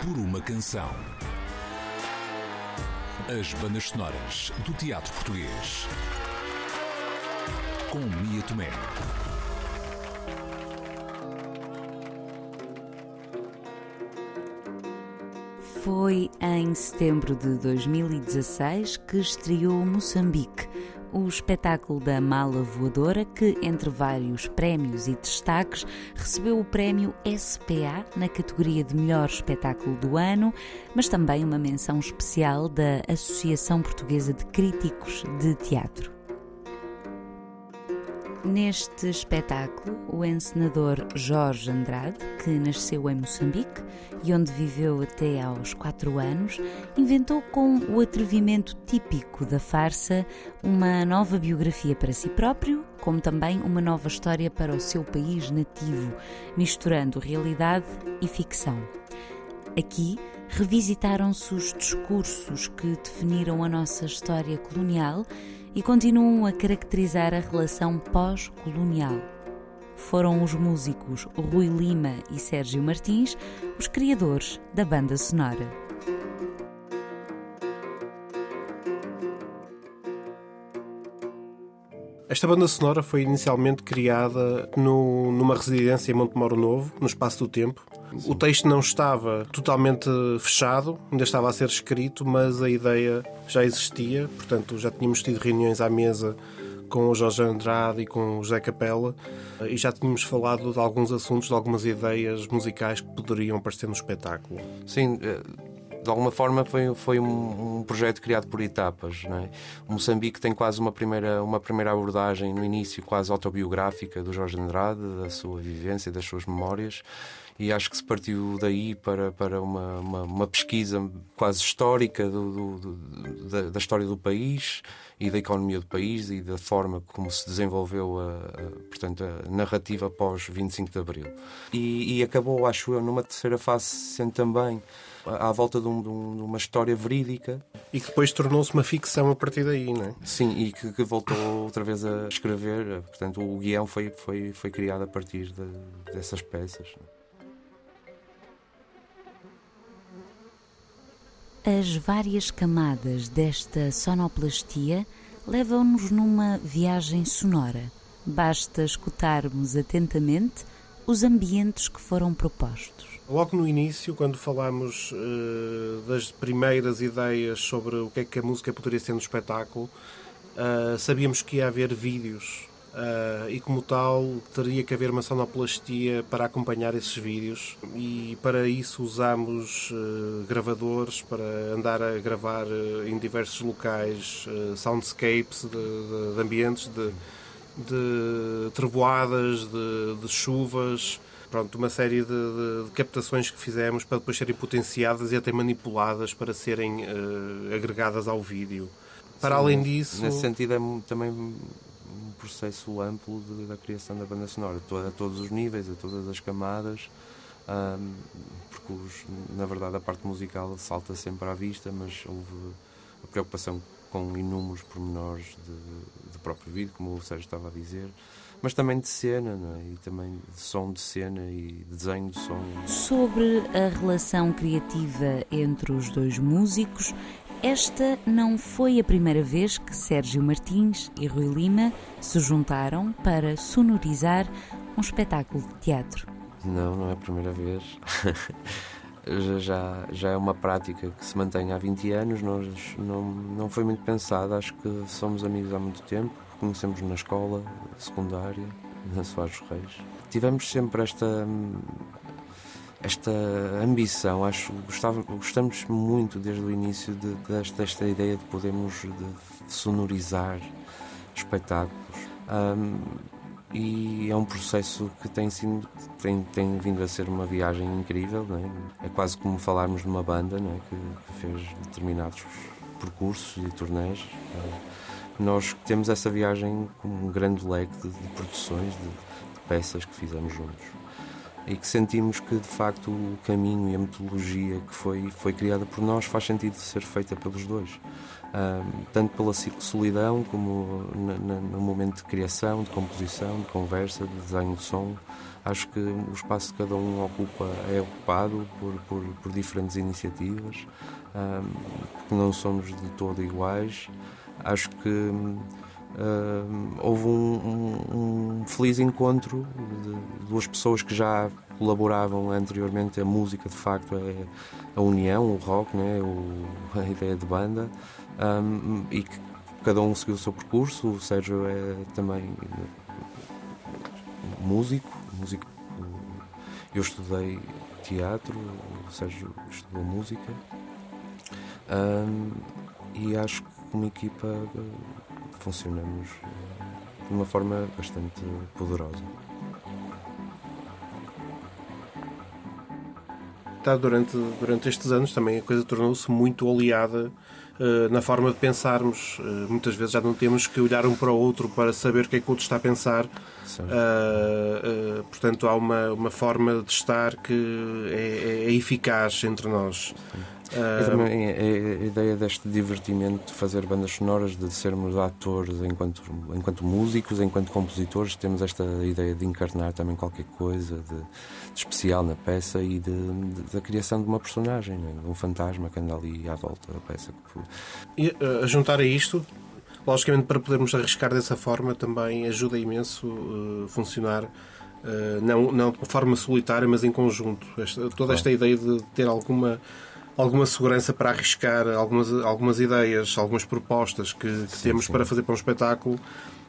por uma canção. As bandas sonoras do teatro português. Com Mia Tomé. Foi em setembro de 2016 que estreou Moçambique, o espetáculo da Mala Voadora, que, entre vários prémios e destaques, recebeu o prémio SPA na categoria de melhor espetáculo do ano, mas também uma menção especial da Associação Portuguesa de Críticos de Teatro. Neste espetáculo, o encenador Jorge Andrade, que nasceu em Moçambique e onde viveu até aos quatro anos, inventou com o atrevimento típico da farsa uma nova biografia para si próprio, como também uma nova história para o seu país nativo, misturando realidade e ficção. Aqui revisitaram-se os discursos que definiram a nossa história colonial e continuam a caracterizar a relação pós-colonial. Foram os músicos Rui Lima e Sérgio Martins os criadores da banda sonora. Esta banda sonora foi inicialmente criada no, numa residência em Montemoro Novo, no Espaço do Tempo. O texto não estava totalmente fechado, ainda estava a ser escrito, mas a ideia já existia, portanto já tínhamos tido reuniões à mesa com o Jorge Andrade e com o José Capella e já tínhamos falado de alguns assuntos, de algumas ideias musicais que poderiam aparecer no espetáculo. Sim, eh, de alguma forma foi, foi um, um, projeto criado por etapas. Não é? O Moçambique tem quase uma primeira, uma primeira abordagem no início quase autobiográfica do Jorge Andrade, da sua vivência, das suas memórias, e acho que se partiu daí para, para uma, uma, uma pesquisa quase histórica do, do, do, da, da, história do país e da economia do país e da forma como se desenvolveu a, a portanto, a narrativa após 25 de Abril. E, e acabou, acho eu, numa terceira fase, sendo também à volta de, um, de, uma história verídica. E que depois tornou-se uma ficção a partir daí, não é? Sim, e que, que, voltou outra vez a escrever. Portanto, o guião foi, foi, foi criado a partir de, dessas peças. As várias camadas desta sonoplastia levam-nos numa viagem sonora. Basta escutarmos atentamente os ambientes que foram propostos. Logo no início, quando falámos uh, das primeiras ideias sobre o que é que a música poderia ser no espetáculo, uh, sabíamos que ia haver vídeos uh, e, como tal, teria que haver uma sonoplastia para acompanhar esses vídeos. E para isso usámos gravadores para andar a gravar em diversos locais soundscapes de, de, de ambientes, de, de trevoadas, de, de chuvas pronto, uma série de, captações que fizemos para depois serem potenciadas e até manipuladas para serem uh, agregadas ao vídeo. Para Sim, além disso. Nesse sentido, é também processo amplo de, da criação da banda sonora, a, a todos os níveis, a todas as camadas. Um, porque os, na verdade a parte musical salta sempre à vista, mas houve a preocupação com inúmeros pormenores de, de próprio vídeo, como o Sérgio estava a dizer mas também de cena, é? e também de som de cena e desenho de som. Sobre a relação criativa entre os dois músicos, esta não foi a primeira vez que Sérgio Martins e Rui Lima se juntaram para sonorizar um espetáculo de teatro. Não, não é a primeira vez. já, já é uma prática que se mantém há 20 anos, nós não, não foi muito pensada, acho que somos amigos há muito tempo conhecemos na escola secundária, na Soares Reis. Tivemos sempre esta esta ambição, acho gostava, gostamos muito desde o início de, desta, ideia de podermos de sonorizar espetáculos. Um, e é um processo que tem, sido, tem, tem vindo a ser uma viagem incrível. É? é? quase como falarmos de uma banda é? que, que, fez determinados percursos e turnés. Nós temos essa viagem com um grande leque de, produções, de, peças que fizemos juntos. E que sentimos que, de facto, o caminho e a metodologia que foi, foi criada por nós faz sentido ser feita pelos dois. Um, tanto pela solidão como na, na, no momento de criação, de composição, de conversa, de desenho de som. Acho que o espaço de cada um ocupa, é ocupado por, por, por diferentes iniciativas, um, que não somos de todo iguais. Acho que um, houve um, um, um, feliz encontro de duas pessoas que já colaboravam anteriormente. A música, de facto, é a união, o rock, né? o, a ideia de banda, e que cada um seguiu o seu percurso. O Sérgio é também músico, músico. Eu estudei teatro, o Sérgio estudou música. Um, e acho que como equipa funcionamos de uma forma bastante poderosa. Tá, durante, durante estes anos também a coisa tornou-se muito oleada uh, na forma de pensarmos. Uh, muitas vezes já não temos que olhar um para o outro para saber o que é que o outro está a pensar. Uh, portanto, há uma, uma forma de estar que é, é eficaz entre nós. Sim. Uh... também a, ideia deste divertimento de fazer bandas sonoras, de sermos atores enquanto, enquanto músicos, enquanto compositores, temos esta ideia de encarnar também qualquer coisa de, de especial na peça e de, de, da criação de uma personagem, né? de um fantasma que anda ali à volta da peça. E uh, a juntar a isto, logicamente para podermos arriscar dessa forma também ajuda imenso uh, funcionar. Uh, não, não de forma solitária, mas em conjunto. Esta, toda esta ideia de ter alguma alguma segurança para arriscar algumas, algumas ideias, algumas propostas que, que sim, temos sim. para fazer para um espetáculo.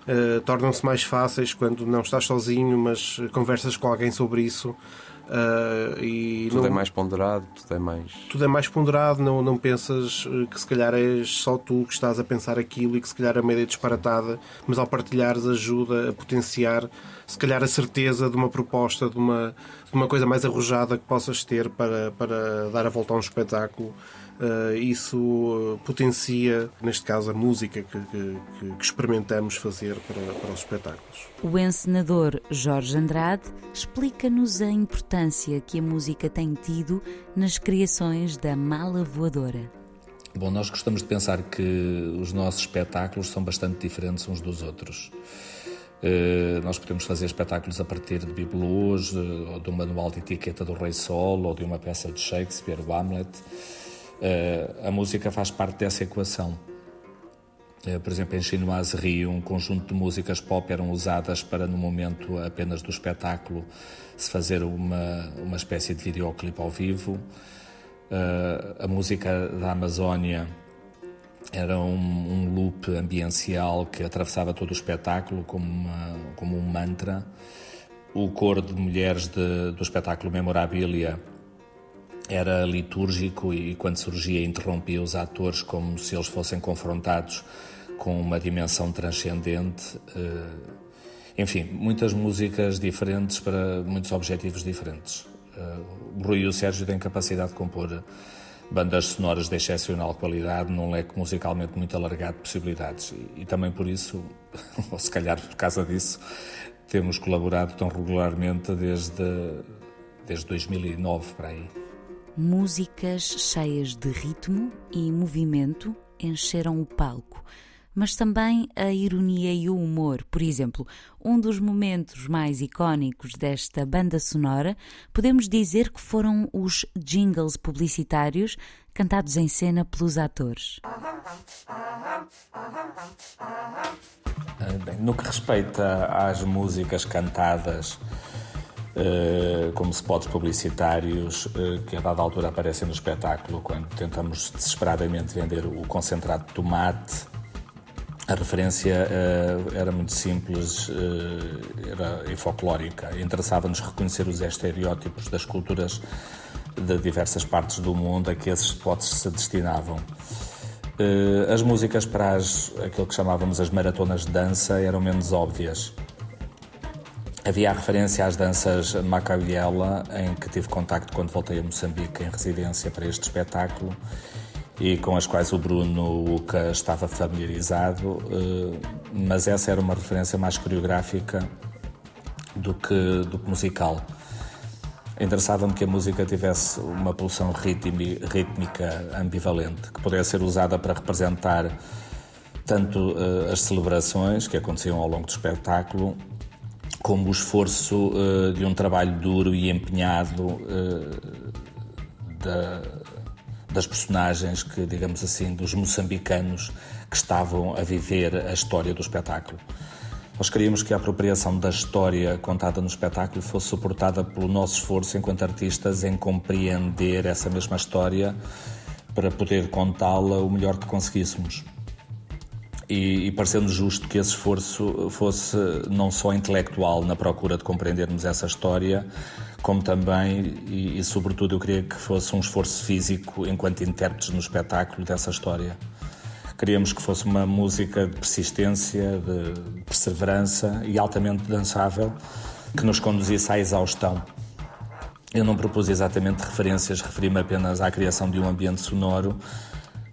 Uh, tornam-se mais fáceis quando não estás sozinho, mas conversas com alguém sobre isso. Uh, e tudo é não, é mais ponderado, tudo é mais. Tudo é mais ponderado, não, não pensas eh, que se calhar és só tu que estás a pensar aquilo e que se calhar é uma ideia disparatada, mas ao partilhares ajuda a potenciar se calhar a certeza de uma proposta, de uma, de uma coisa mais arrojada que possas ter para, para dar a volta a um espetáculo. Uh, isso potencia, neste caso, a música que, que, que experimentamos fazer para, para os espetáculos. O encenador Jorge Andrade explica-nos a importância que a música tem tido nas criações da Mala Voadora. Bom, nós gostamos de pensar que os nossos espetáculos são bastante diferentes uns dos outros. Eh, nós podemos fazer espetáculos a partir de bibelôs, ou de um manual de etiqueta do Rei Sol, ou de uma peça de Shakespeare, o Hamlet. Eh, a música faz parte dessa equação. Eh, por exemplo, em Chinoise Rio, um conjunto de músicas pop eram usadas para, no momento apenas do espetáculo, se fazer uma, uma espécie de videoclipe ao vivo. A música da Amazónia era um, um, loop ambiental que atravessava todo o espetáculo como, uma, como um mantra. O coro de mulheres de, do espetáculo Memorabilia era litúrgico e, quando surgia, interrompia os atores como se eles fossem confrontados com uma dimensão transcendente. Eh, enfim, muitas músicas diferentes para muitos objetivos diferentes. Eh, o Rui e o Sérgio têm capacidade de compor bandas sonoras de excepcional qualidade, num leque musicalmente muito alargado de possibilidades. E também por isso, ou se calhar por causa disso, temos colaborado tão regularmente desde, desde 2009 para aí. Músicas cheias de ritmo e movimento encheram o palco mas também a ironia e o humor. Por exemplo, um dos momentos mais icónicos desta banda sonora podemos dizer que foram os jingles publicitários cantados em cena pelos atores. Ah, bem, no que respeita às músicas cantadas como spots publicitários uh, que a dada altura aparecem no espetáculo quando tentamos desesperadamente vender o concentrado de tomate a referência uh, era muito simples era, e folclórica. Interessava-nos reconhecer os estereótipos das culturas de diversas partes do mundo a que esses spots se destinavam. As músicas para as, aquilo que chamávamos as maratonas de dança eram menos óbvias. Havia a referência às danças Macaulhela, em que tive contacto quando voltei a Moçambique em residência para este espetáculo e com as quais o Bruno Uca estava familiarizado, eh, mas essa era uma referência mais coreográfica do que, do que musical. Interessava-me que a música tivesse uma pulsão rítmica ambivalente, que pudesse ser usada para representar tanto uh, as celebrações que aconteciam ao longo do espetáculo, como o esforço uh, de um trabalho duro e empenhado uh, da, das personagens que, digamos assim, dos moçambicanos que estavam a viver a história do espetáculo. Nós queríamos que a apropriação da história contada no espetáculo fosse suportada pelo nosso esforço enquanto artistas em compreender essa mesma história para poder contá-la o melhor que conseguíssemos. E, e parecendo justo que esse esforço fosse não só intelectual na procura de compreendermos essa história, como também e, e, sobretudo eu queria que fosse um esforço físico enquanto intérpretes no espetáculo dessa história. Queríamos que fosse uma música de persistência, de perseverança e altamente dançável que nos conduzisse à exaustão. Eu não propus exatamente referências, referi-me apenas à criação de um ambiente sonoro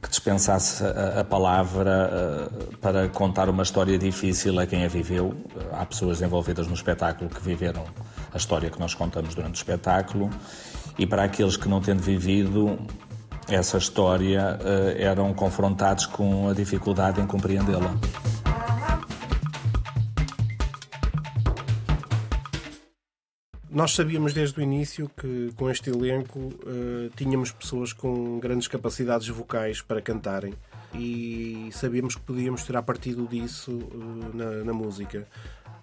que dispensasse a, palavra uh, para contar uma história difícil a quem a viveu. Há pessoas envolvidas no espetáculo que viveram a história que nós contamos durante o espetáculo, e para aqueles que não tendo vivido essa história, uh, eram confrontados com a dificuldade em compreendê-la. Nós sabíamos desde o início que com este elenco uh, tínhamos pessoas com grandes capacidades vocais para cantarem e sabíamos que podíamos tirar partido disso uh, na, na, música.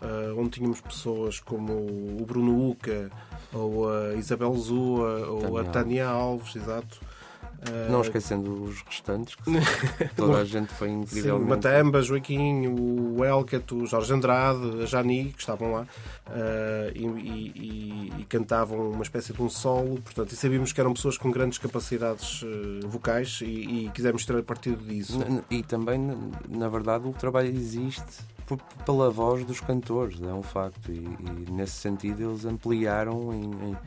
Uh, onde tínhamos pessoas como o Bruno Uca, ou a Isabel Zua, ou Tânia a Tânia Alves, exato, não esquecendo os restantes, que toda a gente foi incrivelmente. Sim, Matamba, Joaquim, o Elcat, o Jorge Andrade, a Jani, que estavam lá uh, e, e, e, cantavam uma espécie de um solo, portanto, e sabíamos que eram pessoas com grandes capacidades uh, vocais e, e quisemos ter partido disso. E também, na verdade, o trabalho existe pela voz dos cantores, é um facto. E, e nesse sentido eles ampliaram em, em,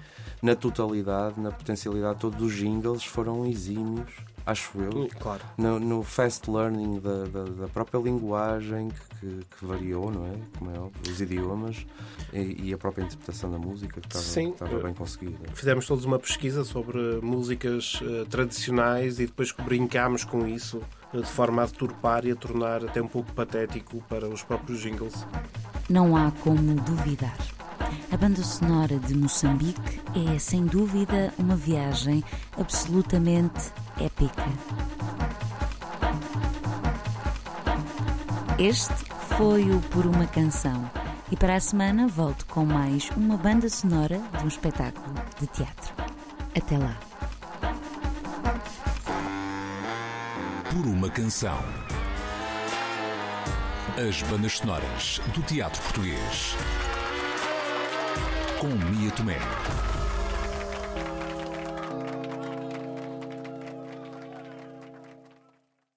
na totalidade, na potencialidade, todos os jingles foram exímios, acho eu. Claro. No, no fast learning da, da, da própria linguagem que, que, variou, não é? Como é óbvio, os idiomas e, e, a própria interpretação da música que estava, Sim, estava bem conseguida. Fizemos todos uma pesquisa sobre músicas uh, tradicionais e depois brincámos com isso de forma a deturpar e a tornar até um pouco patético para os próprios jingles. Não há como duvidar. A banda sonora de Moçambique é, sem dúvida, uma viagem absolutamente épica. Este foi o Por uma Canção. E para a semana volto com mais uma banda sonora de um espetáculo de teatro. Até lá. por uma canção. As bandas sonoras do teatro português. Com Mia Tomé.